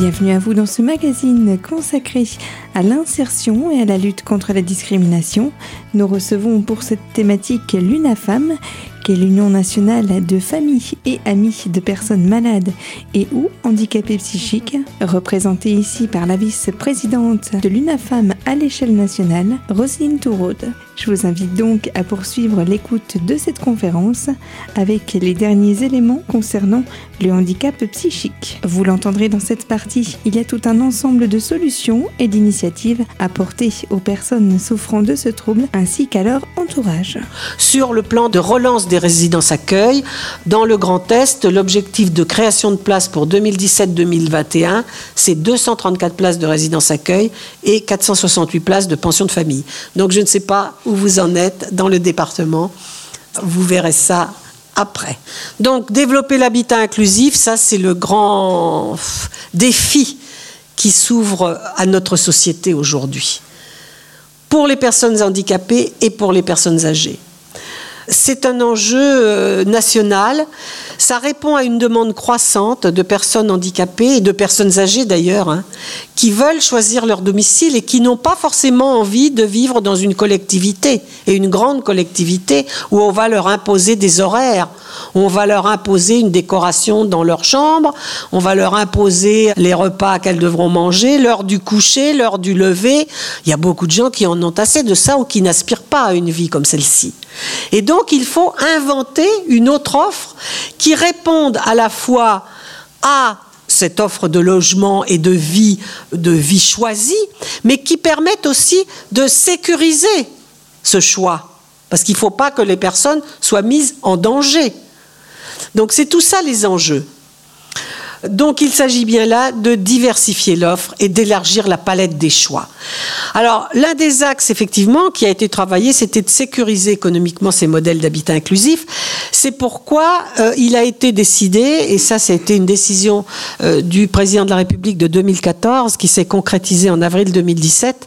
Bienvenue à vous dans ce magazine consacré à l'insertion et à la lutte contre la discrimination. Nous recevons pour cette thématique l'UNAFAM, qui est l'Union nationale de familles et amis de personnes malades et ou handicapées psychiques, représentée ici par la vice-présidente de l'UNAFAM à l'échelle nationale, Roselyne Touraude. Je vous invite donc à poursuivre l'écoute de cette conférence avec les derniers éléments concernant le handicap psychique. Vous l'entendrez dans cette partie, il y a tout un ensemble de solutions et d'initiatives apportées aux personnes souffrant de ce trouble ainsi qu'à leur entourage. Sur le plan de relance des résidences accueil, dans le Grand Est, l'objectif de création de places pour 2017-2021, c'est 234 places de résidences accueil et 468 places de pension de famille. Donc je ne sais pas où vous en êtes dans le département. Vous verrez ça après. Donc développer l'habitat inclusif, ça c'est le grand défi qui s'ouvre à notre société aujourd'hui, pour les personnes handicapées et pour les personnes âgées. C'est un enjeu euh, national. Ça répond à une demande croissante de personnes handicapées et de personnes âgées d'ailleurs, hein, qui veulent choisir leur domicile et qui n'ont pas forcément envie de vivre dans une collectivité et une grande collectivité où on va leur imposer des horaires, où on va leur imposer une décoration dans leur chambre, on va leur imposer les repas qu'elles devront manger, l'heure du coucher, l'heure du lever. Il y a beaucoup de gens qui en ont assez de ça ou qui n'aspirent pas à une vie comme celle-ci. Et donc, il faut inventer une autre offre qui réponde à la fois à cette offre de logement et de vie, de vie choisie, mais qui permette aussi de sécuriser ce choix. Parce qu'il ne faut pas que les personnes soient mises en danger. Donc c'est tout ça les enjeux. Donc il s'agit bien là de diversifier l'offre et d'élargir la palette des choix. Alors l'un des axes effectivement qui a été travaillé, c'était de sécuriser économiquement ces modèles d'habitat inclusif. C'est pourquoi euh, il a été décidé, et ça c'était une décision euh, du président de la République de 2014 qui s'est concrétisée en avril 2017,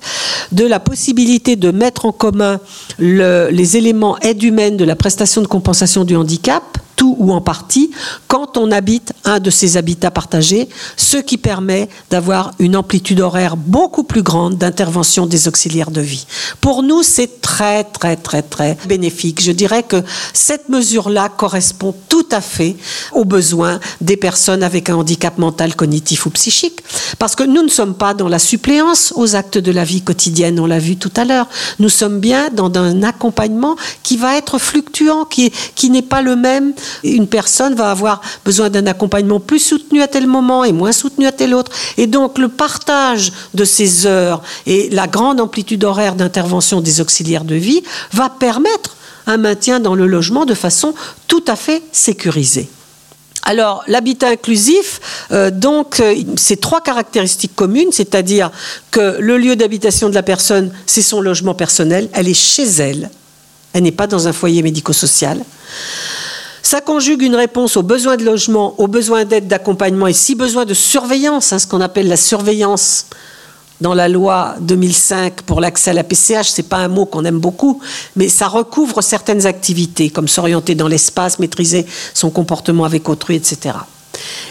de la possibilité de mettre en commun les éléments aide humaine de la prestation de compensation du handicap tout ou en partie, quand on habite un de ces habitats partagés, ce qui permet d'avoir une amplitude horaire beaucoup plus grande d'intervention des auxiliaires de vie. Pour nous, c'est très, très, très, très bénéfique. Je dirais que cette mesure-là correspond tout à fait aux besoins des personnes avec un handicap mental, cognitif ou psychique, parce que nous ne sommes pas dans la suppléance aux actes de la vie quotidienne, on l'a vu tout à l'heure. Nous sommes bien dans un accompagnement qui va être fluctuant, qui, qui n'est pas le même une personne va avoir besoin d'un accompagnement plus soutenu à tel moment et moins soutenu à tel autre. Et donc le partage de ces heures et la grande amplitude horaire d'intervention des auxiliaires de vie va permettre un maintien dans le logement de façon tout à fait sécurisée. Alors, l'habitat inclusif, euh, donc, euh, c'est trois caractéristiques communes, c'est-à-dire que le lieu d'habitation de la personne, c'est son logement personnel, elle est chez elle, elle n'est pas dans un foyer médico-social. Ça conjugue une réponse aux besoins de logement, aux besoins d'aide, d'accompagnement et si besoin de surveillance, hein, ce qu'on appelle la surveillance dans la loi 2005 pour l'accès à la PCH, c'est pas un mot qu'on aime beaucoup, mais ça recouvre certaines activités comme s'orienter dans l'espace, maîtriser son comportement avec autrui, etc.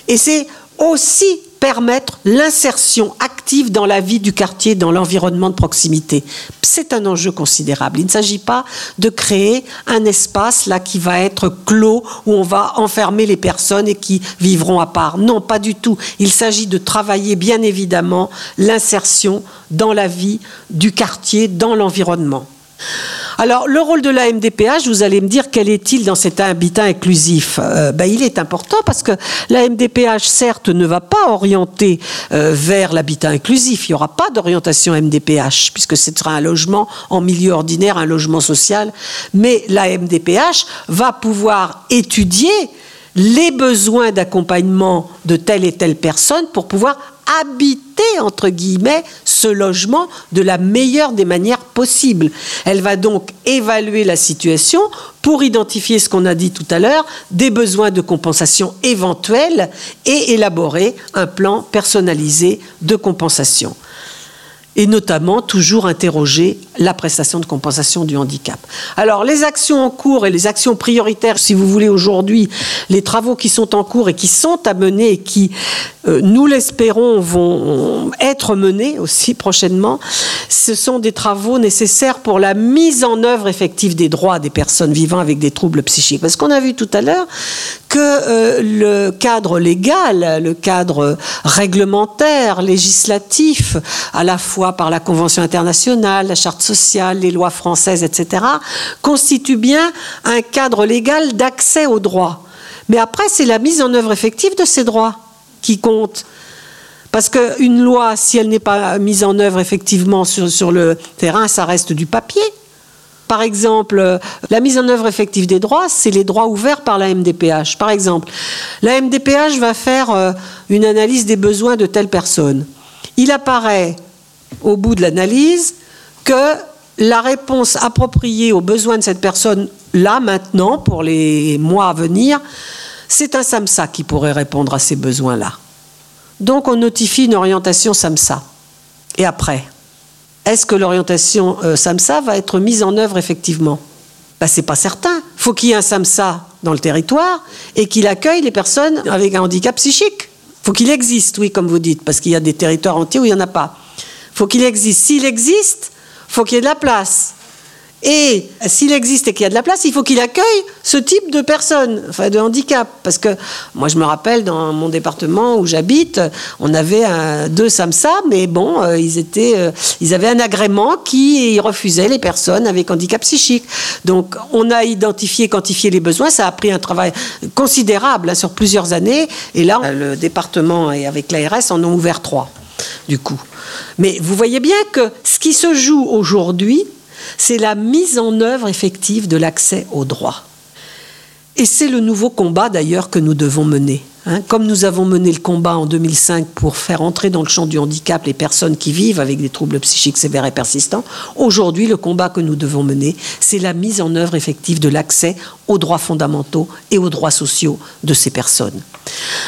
Et c'est aussi permettre l'insertion active dans la vie du quartier, dans l'environnement de proximité. C'est un enjeu considérable. Il ne s'agit pas de créer un espace là qui va être clos où on va enfermer les personnes et qui vivront à part. Non, pas du tout. Il s'agit de travailler bien évidemment l'insertion dans la vie du quartier, dans l'environnement. Alors, le rôle de la MDPH, vous allez me dire, quel est-il dans cet habitat inclusif? Euh, ben, Il est important parce que la MDPH, certes, ne va pas orienter euh, vers l'habitat inclusif. Il n'y aura pas d'orientation MDPH, puisque ce sera un logement en milieu ordinaire, un logement social. Mais la MDPH va pouvoir étudier les besoins d'accompagnement de telle et telle personne pour pouvoir habiter, entre guillemets, ce logement de la meilleure des manières possibles. Elle va donc évaluer la situation pour identifier ce qu'on a dit tout à l'heure, des besoins de compensation éventuels et élaborer un plan personnalisé de compensation. Et notamment toujours interroger la prestation de compensation du handicap. Alors les actions en cours et les actions prioritaires, si vous voulez aujourd'hui, les travaux qui sont en cours et qui sont à mener et qui, euh, nous l'espérons, vont être menés aussi prochainement, ce sont des travaux nécessaires pour la mise en œuvre effective des droits des personnes vivant avec des troubles psychiques. Parce qu'on a vu tout à l'heure que euh, le cadre légal, le cadre réglementaire, législatif, à la fois par la Convention internationale, la Charte sociale, les lois françaises, etc., constitue bien un cadre légal d'accès aux droits. Mais après, c'est la mise en œuvre effective de ces droits qui compte. Parce qu'une loi, si elle n'est pas mise en œuvre effectivement sur, sur le terrain, ça reste du papier. Par exemple, la mise en œuvre effective des droits, c'est les droits ouverts par la MDPH. Par exemple, la MDPH va faire euh, une analyse des besoins de telle personne. Il apparaît au bout de l'analyse que la réponse appropriée aux besoins de cette personne, là, maintenant, pour les mois à venir, c'est un SAMSA qui pourrait répondre à ces besoins-là. Donc on notifie une orientation SAMSA. Et après, est-ce que l'orientation euh, SAMSA va être mise en œuvre effectivement? Ben, Ce n'est pas certain. Faut qu'il y ait un SAMSA dans le territoire et qu'il accueille les personnes avec un handicap psychique. Faut qu'il existe, oui, comme vous dites, parce qu'il y a des territoires entiers où il n'y en a pas faut qu'il existe. S'il existe, faut qu'il y ait de la place. Et s'il existe et qu'il y a de la place, il faut qu'il accueille ce type de personnes, de handicap. Parce que moi, je me rappelle dans mon département où j'habite, on avait deux SAMSA, mais bon, euh, euh, ils avaient un agrément qui refusait les personnes avec handicap psychique. Donc, on a identifié, quantifié les besoins. Ça a pris un travail considérable hein, sur plusieurs années. Et là, le département et avec l'ARS en ont ouvert trois, du coup. Mais vous voyez bien que ce qui se joue aujourd'hui, c'est la mise en œuvre effective de l'accès aux droits. Et c'est le nouveau combat d'ailleurs que nous devons mener. Hein. Comme nous avons mené le combat en 2005 pour faire entrer dans le champ du handicap les personnes qui vivent avec des troubles psychiques sévères et persistants, aujourd'hui le combat que nous devons mener, c'est la mise en œuvre effective de l'accès aux droits fondamentaux et aux droits sociaux de ces personnes.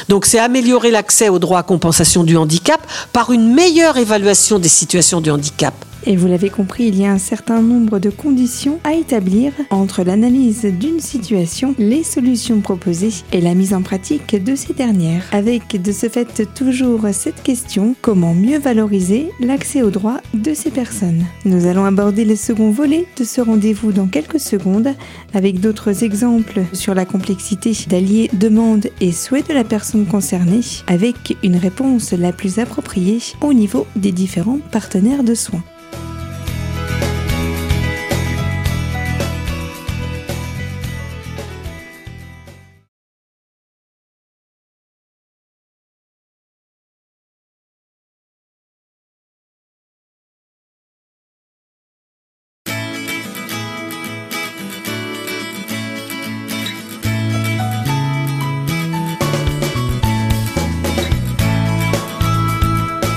Donc c'est améliorer l'accès aux droits à compensation du handicap par une meilleure évaluation des situations de handicap et vous l'avez compris, il y a un certain nombre de conditions à établir entre l'analyse d'une situation, les solutions proposées et la mise en pratique de ces dernières. Avec de ce fait toujours cette question, comment mieux valoriser l'accès aux droits de ces personnes? Nous allons aborder le second volet de ce rendez-vous dans quelques secondes avec d'autres exemples sur la complexité d'allier demande et souhait de la personne concernée avec une réponse la plus appropriée au niveau des différents partenaires de soins.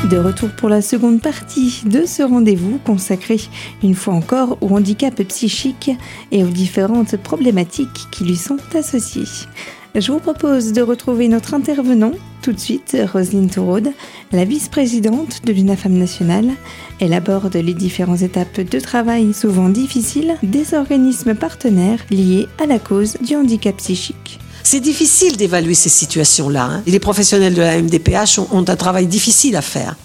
De retour pour la seconde partie de ce rendez-vous consacré une fois encore au handicap psychique et aux différentes problématiques qui lui sont associées. Je vous propose de retrouver notre intervenant tout de suite, Roselyne Touraude, la vice-présidente de l'UNAFAM nationale. Elle aborde les différentes étapes de travail souvent difficiles des organismes partenaires liés à la cause du handicap psychique. C'est difficile d'évaluer ces situations-là. Hein. les professionnels de la MDPH ont, un travail difficile à faire.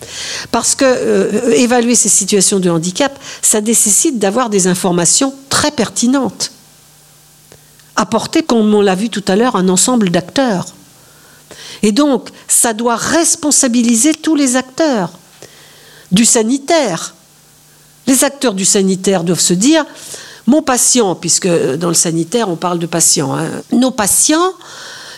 Parce que euh, évaluer ces situations de handicap, ça nécessite d'avoir des informations très pertinentes. Apporter, comme on l'a vu tout à l'heure, un ensemble d'acteurs. Et donc, ça doit responsabiliser tous les acteurs du sanitaire. Les acteurs du sanitaire doivent se dire, mon patient, puisque dans le sanitaire on parle de patients, hein. nos patients,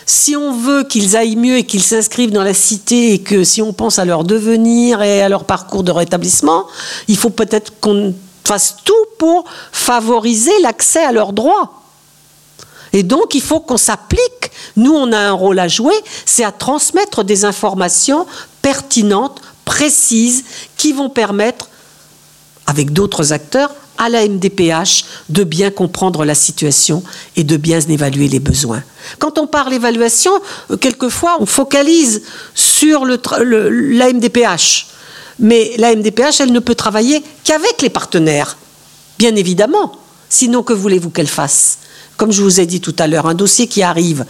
si on veut qu'ils aillent mieux et qu'ils s'inscrivent dans la cité et que si on pense à leur devenir et à leur parcours de rétablissement, il faut peut-être qu'on fasse tout pour favoriser l'accès à leurs droits. Et donc, il faut qu'on s'applique. Nous, on a un rôle à jouer, c'est à transmettre des informations pertinentes, précises, qui vont permettre, avec d'autres acteurs, à la MDPH de bien comprendre la situation et de bien évaluer les besoins. Quand on parle évaluation, euh, quelquefois on focalise sur la MDPH. Mais la MDPH, elle ne peut travailler qu'avec les partenaires, bien évidemment. Sinon, que voulez-vous qu'elle fasse? Comme je vous ai dit tout à l'heure, un dossier qui arrive,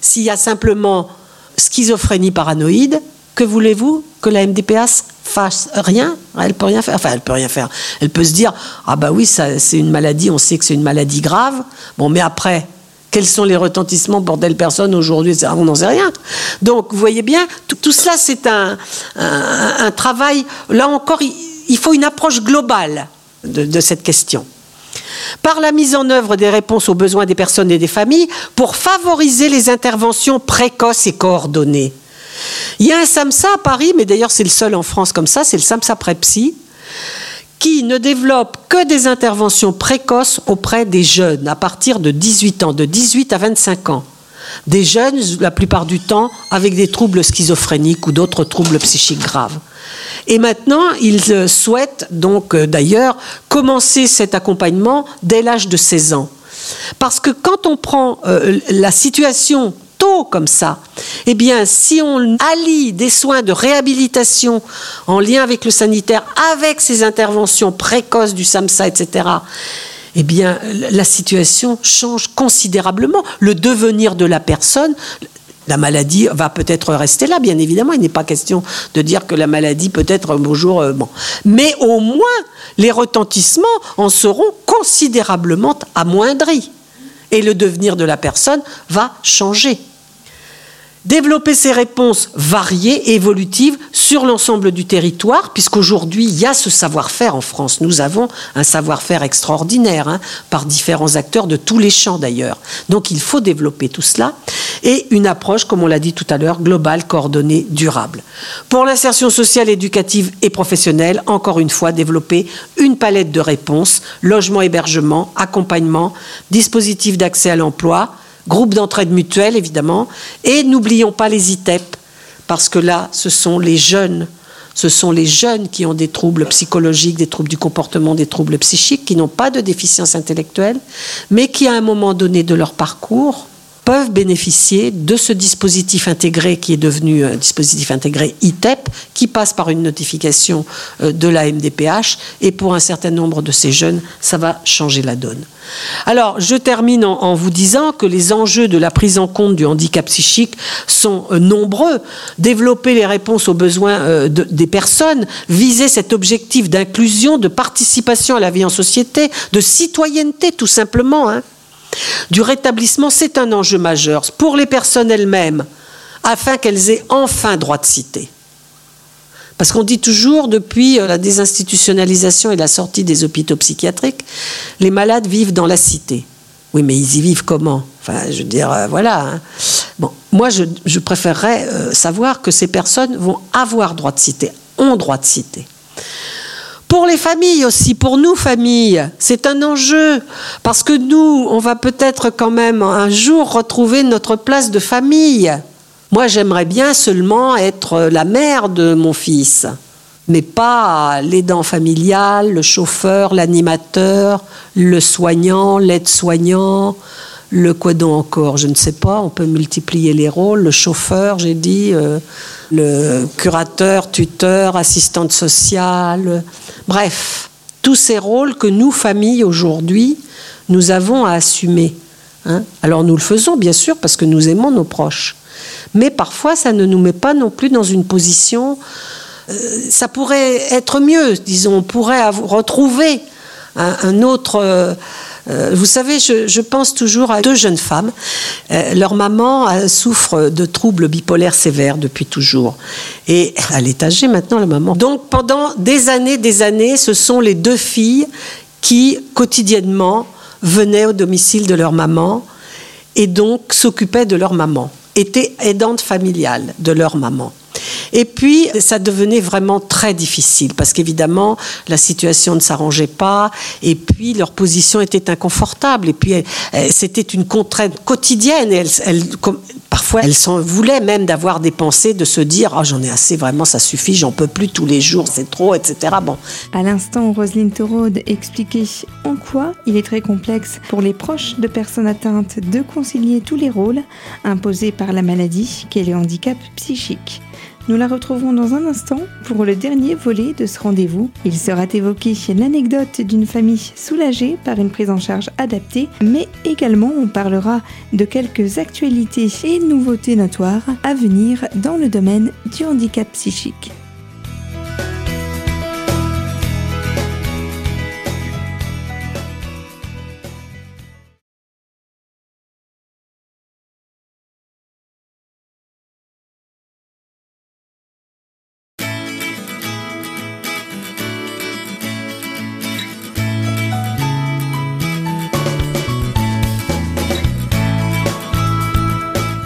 s'il y a simplement schizophrénie paranoïde, que voulez-vous que la MDPH fasse Rien Elle peut rien faire. Enfin, elle peut rien faire. Elle peut se dire ah bah oui, c'est une maladie. On sait que c'est une maladie grave. Bon, mais après, quels sont les retentissements pour telle personne aujourd'hui On n'en sait rien. Donc, vous voyez bien, tout, cela, c'est un, travail. Là encore, il, faut une approche globale de, cette question par la mise en œuvre des réponses aux besoins des personnes et des familles pour favoriser les interventions précoces et coordonnées. Il y a un SAMSA à Paris, mais d'ailleurs c'est le seul en France comme ça, c'est le SAMSA Prepsy, qui ne développe que des interventions précoces auprès des jeunes à partir de 18 ans, de 18 à 25 ans. Des jeunes, la plupart du temps, avec des troubles schizophréniques ou d'autres troubles psychiques graves. Et maintenant, ils euh, souhaitent donc euh, d'ailleurs commencer cet accompagnement dès l'âge de 16 ans. Parce que quand on prend euh, la situation comme ça, eh bien, si on allie des soins de réhabilitation en lien avec le sanitaire, avec ces interventions précoces du SAMSA, etc., eh bien, la situation change considérablement. Le devenir de la personne, la maladie va peut-être rester là, bien évidemment. Il n'est pas question de dire que la maladie peut être un beau jour. Euh, bon. Mais au moins, les retentissements en seront considérablement amoindris. Et le devenir de la personne va changer développer ces réponses variées, évolutives, sur l'ensemble du territoire, puisqu'aujourd'hui, il y a ce savoir-faire en France. Nous avons un savoir-faire extraordinaire, hein, par différents acteurs de tous les champs d'ailleurs. Donc il faut développer tout cela, et une approche, comme on l'a dit tout à l'heure, globale, coordonnée, durable. Pour l'insertion sociale, éducative et professionnelle, encore une fois, développer une palette de réponses, logement, hébergement, accompagnement, dispositifs d'accès à l'emploi, groupe d'entraide mutuelle évidemment, et n'oublions pas les ITEP, parce que là, ce sont les jeunes, ce sont les jeunes qui ont des troubles psychologiques, des troubles du comportement, des troubles psychiques, qui n'ont pas de déficience intellectuelle, mais qui à un moment donné de leur parcours peuvent bénéficier de ce dispositif intégré qui est devenu un dispositif intégré ITEP, qui passe par une notification euh, de la MDPH, et pour un certain nombre de ces jeunes, ça va changer la donne. Alors, je termine en, vous disant que les enjeux de la prise en compte du handicap psychique sont euh, nombreux. Développer les réponses aux besoins euh, des personnes, viser cet objectif d'inclusion, de participation à la vie en société, de citoyenneté tout simplement. Hein du rétablissement, c'est un enjeu majeur pour les personnes elles-mêmes, afin qu'elles aient enfin droit de citer. Parce qu'on dit toujours, depuis euh, la désinstitutionnalisation et la sortie des hôpitaux psychiatriques, les malades vivent dans la cité. Oui, mais ils y vivent comment? Enfin, je veux dire, euh, voilà. Hein. Moi, je, préférerais euh, savoir que ces personnes vont avoir droit de citer, ont droit de citer. Pour les familles aussi, pour nous familles, c'est un enjeu parce que nous, on va peut-être quand même un jour retrouver notre place de famille. Moi, j'aimerais bien seulement être la mère de mon fils, mais pas l'aidant familial, le chauffeur, l'animateur, le soignant, l'aide-soignant, le quoi donc encore, je ne sais pas, on peut multiplier les rôles, le chauffeur, j'ai dit, euh, le curateur, tuteur, assistante sociale, bref, tous ces rôles que nous, familles, aujourd'hui, nous avons à assumer. Hein. Alors nous le faisons, bien sûr, parce que nous aimons nos proches. Mais parfois, ça ne nous met pas non plus dans une position... Euh, ça pourrait être mieux, disons, on pourrait retrouver un, autre... Euh, euh, vous savez, je, pense toujours à deux jeunes femmes. Euh, leur maman euh, souffre de troubles bipolaires sévères depuis toujours. Et elle est âgée maintenant, la maman. Donc pendant des années, des années, ce sont les deux filles qui, quotidiennement, venaient au domicile de leur maman et donc s'occupaient de leur maman, étaient aidantes familiales de leur maman. Et puis, ça devenait vraiment très difficile parce qu'évidemment, la situation ne s'arrangeait pas et puis leur position était inconfortable et puis c'était une contrainte quotidienne. Et parfois, elles s'en voulaient même d'avoir des pensées, de se dire oh, j'en ai assez, vraiment, ça suffit, j'en peux plus tous les jours, c'est trop, etc. Bon. À l'instant, Roselyne Torode expliquait en quoi il est très complexe pour les proches de personnes atteintes de concilier tous les rôles imposés par la maladie qu'est le handicap psychique. Nous la retrouverons dans un instant pour le dernier volet de ce rendez-vous. Il sera évoqué l'anecdote d'une famille soulagée par une prise en charge adaptée, mais également on parlera de quelques actualités et nouveautés notoires à venir dans le domaine du handicap psychique.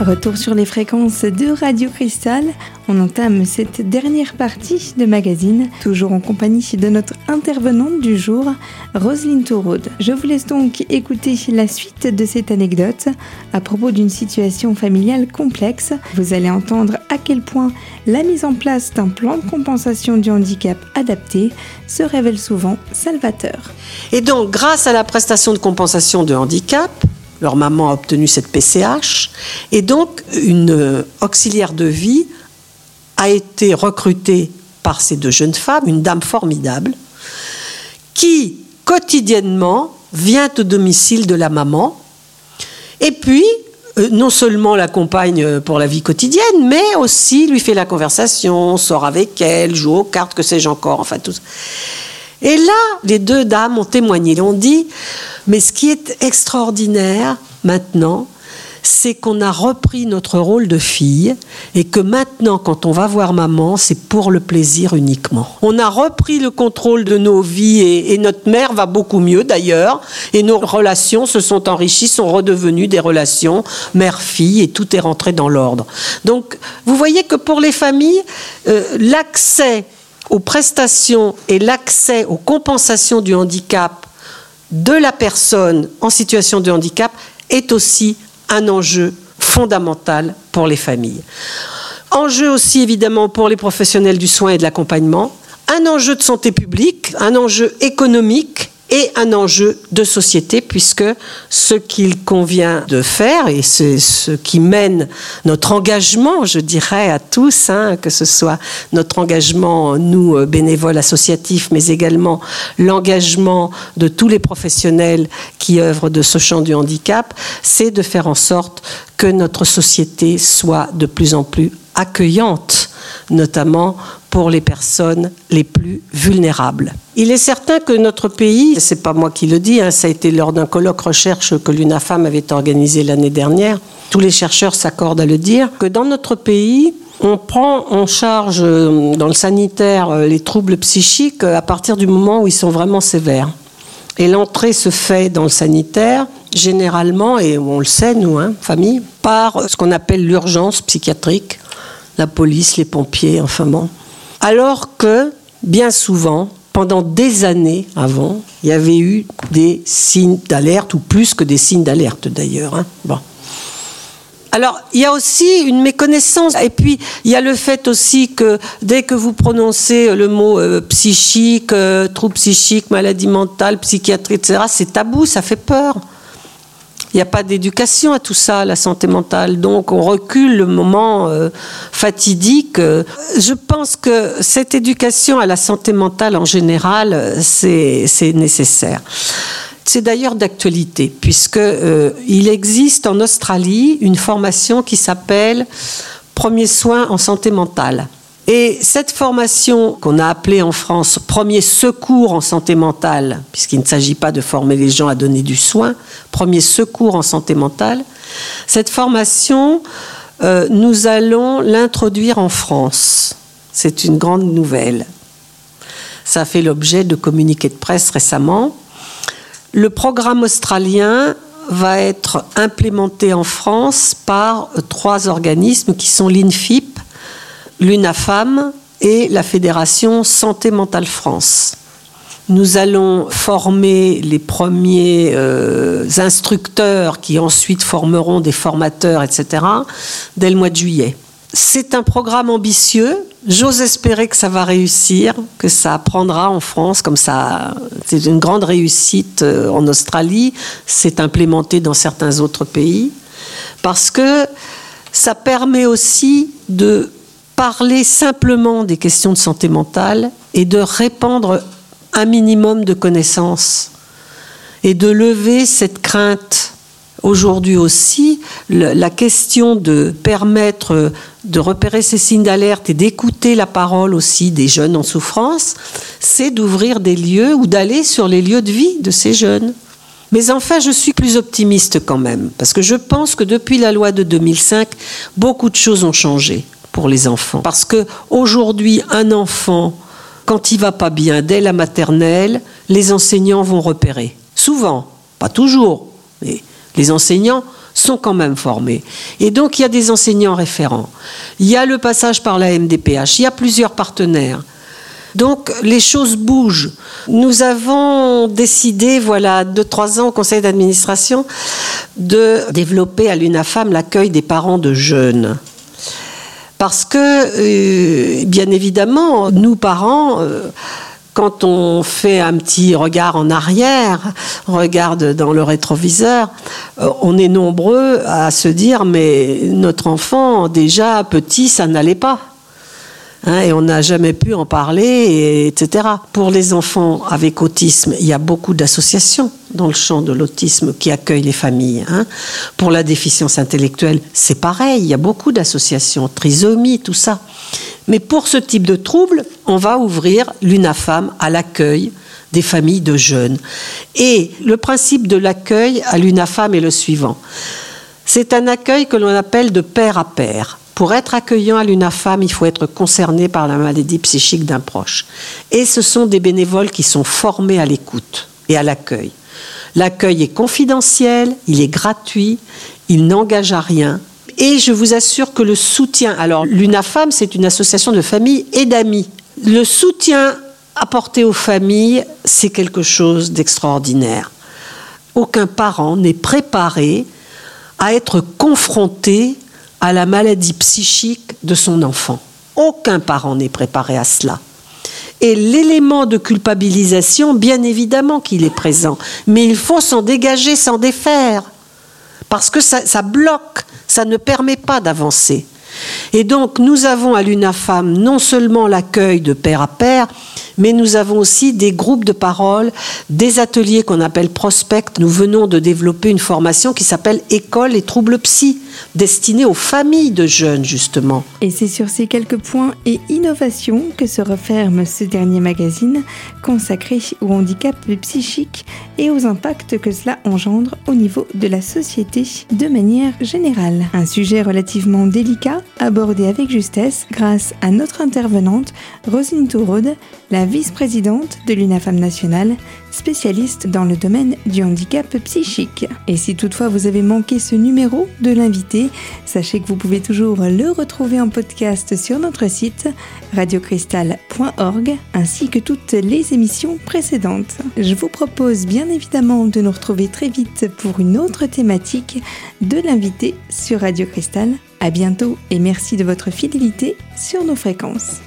Retour sur les fréquences de Radio Cristal. On entame cette dernière partie de magazine, toujours en compagnie de notre intervenante du jour, Roselyne Tourode. Je vous laisse donc écouter la suite de cette anecdote à propos d'une situation familiale complexe. Vous allez entendre à quel point la mise en place d'un plan de compensation du handicap adapté se révèle souvent salvateur. Et donc, grâce à la prestation de compensation de handicap, leur maman a obtenu cette PCH. Et donc, une euh, auxiliaire de vie a été recrutée par ces deux jeunes femmes, une dame formidable, qui quotidiennement vient au domicile de la maman et puis euh, non seulement l'accompagne pour la vie quotidienne, mais aussi lui fait la conversation, sort avec elle, joue aux cartes, que sais-je encore, enfin tout. Et là, les deux dames ont témoigné, ont dit, mais ce qui est extraordinaire maintenant, c'est qu'on a repris notre rôle de fille et que maintenant, quand on va voir maman, c'est pour le plaisir uniquement. On a repris le contrôle de nos vies et, notre mère va beaucoup mieux d'ailleurs et nos relations se sont enrichies, sont redevenues des relations mère-fille et tout est rentré dans l'ordre. Donc, vous voyez que pour les familles, euh, l'accès aux prestations et l'accès aux compensations du handicap de la personne en situation de handicap est aussi un enjeu fondamental pour les familles. Enjeu aussi évidemment pour les professionnels du soin et de l'accompagnement, un enjeu de santé publique, un enjeu économique et un enjeu de société, puisque ce qu'il convient de faire, et c'est ce qui mène notre engagement, je dirais, à tous, hein, que ce soit notre engagement, nous, euh, bénévoles associatifs, mais également l'engagement de tous les professionnels qui œuvrent de ce champ du handicap, c'est de faire en sorte que notre société soit de plus en plus accueillante, notamment pour les personnes les plus vulnérables. Il est certain que notre pays, c'est pas moi qui le dis, hein, ça a été lors d'un colloque recherche que l'UNAFAM avait organisé l'année dernière, tous les chercheurs s'accordent à le dire, que dans notre pays, on prend en charge euh, dans le sanitaire euh, les troubles psychiques euh, à partir du moment où ils sont vraiment sévères. Et l'entrée se fait dans le sanitaire, généralement, et on le sait, nous, hein, famille, par ce qu'on appelle l'urgence psychiatrique, la police, les pompiers, enfin bon. Alors que, bien souvent, pendant des années avant, il y avait eu des signes d'alerte, ou plus que des signes d'alerte d'ailleurs. Hein. Alors, il y a aussi une méconnaissance. Et puis, il y a le fait aussi que dès que vous prononcez le mot euh, psychique, euh, trouble psychique, maladie mentale, psychiatrie, etc., c'est tabou, ça fait peur. Il n'y a pas d'éducation à tout ça, la santé mentale. Donc on recule le moment euh, fatidique. Je pense que cette éducation à la santé mentale en général, c'est nécessaire. C'est d'ailleurs d'actualité, puisque euh, il existe en Australie une formation qui s'appelle Premier soin en santé mentale. Et cette formation qu'on a appelée en France premier secours en santé mentale, puisqu'il ne s'agit pas de former les gens à donner du soin, premier secours en santé mentale, cette formation, euh, nous allons l'introduire en France. C'est une grande nouvelle. Ça a fait l'objet de communiqués de presse récemment. Le programme australien va être implémenté en France par trois organismes qui sont l'INFIP, l'UNAFAM et la Fédération Santé Mentale France. Nous allons former les premiers euh, instructeurs qui ensuite formeront des formateurs, etc., dès le mois de juillet. C'est un programme ambitieux. J'ose espérer que ça va réussir, que ça prendra en France, comme ça. C'est une grande réussite euh, en Australie. C'est implémenté dans certains autres pays. Parce que ça permet aussi de parler simplement des questions de santé mentale et de répandre un minimum de connaissances et de lever cette crainte. Aujourd'hui aussi, la question de permettre de repérer ces signes d'alerte et d'écouter la parole aussi des jeunes en souffrance, c'est d'ouvrir des lieux ou d'aller sur les lieux de vie de ces jeunes. Mais enfin, je suis plus optimiste quand même, parce que je pense que depuis la loi de 2005, beaucoup de choses ont changé pour les enfants. Parce que aujourd'hui, un enfant, quand il va pas bien dès la maternelle, les enseignants vont repérer. Souvent, pas toujours, mais les enseignants sont quand même formés. Et donc, il y a des enseignants référents. Il y a le passage par la MDPH. Il y a plusieurs partenaires. Donc les choses bougent. Nous avons décidé, voilà, deux, trois ans au conseil d'administration, de développer à l'UNAFAM l'accueil des parents de jeunes. Parce que, euh, bien évidemment, nous parents, euh, quand on fait un petit regard en arrière, regarde dans le rétroviseur, euh, on est nombreux à se dire mais notre enfant déjà petit ça n'allait pas. Hein, et on n'a jamais pu en parler, etc. Pour les enfants avec autisme, il y a beaucoup d'associations dans le champ de l'autisme qui accueillent les familles. Hein. Pour la déficience intellectuelle, c'est pareil, il y a beaucoup d'associations, trisomie, tout ça. Mais pour ce type de trouble, on va ouvrir l'UNAFAM à l'accueil des familles de jeunes. Et le principe de l'accueil à l'UNAFAM est le suivant. C'est un accueil que l'on appelle de père à père. Pour être accueillant à l'UNAFAM, il faut être concerné par la maladie psychique d'un proche. Et ce sont des bénévoles qui sont formés à l'écoute et à l'accueil. L'accueil est confidentiel, il est gratuit, il n'engage à rien. Et je vous assure que le soutien, alors l'UNAFAM, c'est une association de familles et d'amis. Le soutien apporté aux familles, c'est quelque chose d'extraordinaire. Aucun parent n'est préparé à être confronté à la maladie psychique de son enfant. Aucun parent n'est préparé à cela. Et l'élément de culpabilisation, bien évidemment qu'il est présent, mais il faut s'en dégager, s'en défaire, parce que ça, bloque, ça ne permet pas d'avancer. Et donc, nous avons à l'UNAFAM non seulement l'accueil de père à père, mais nous avons aussi des groupes de parole, des ateliers qu'on appelle prospect. Nous venons de développer une formation qui s'appelle École et troubles psy, destinée aux familles de jeunes, justement. Et c'est sur ces quelques points et innovations que se referme ce dernier magazine consacré au handicap psychique et aux impacts que cela engendre au niveau de la société de manière générale. Un sujet relativement délicat abordé avec justesse grâce à notre intervenante Rosine Tourode, la vice-présidente de l'UNAFAM nationale, spécialiste dans le domaine du handicap psychique. Et si toutefois vous avez manqué ce numéro de l'invité, sachez que vous pouvez toujours le retrouver en podcast sur notre site radiocristal.org ainsi que toutes les émissions précédentes. Je vous propose bien évidemment de nous retrouver très vite pour une autre thématique de l'invité sur Radio Cristal. À bientôt et merci de votre fidélité sur nos fréquences.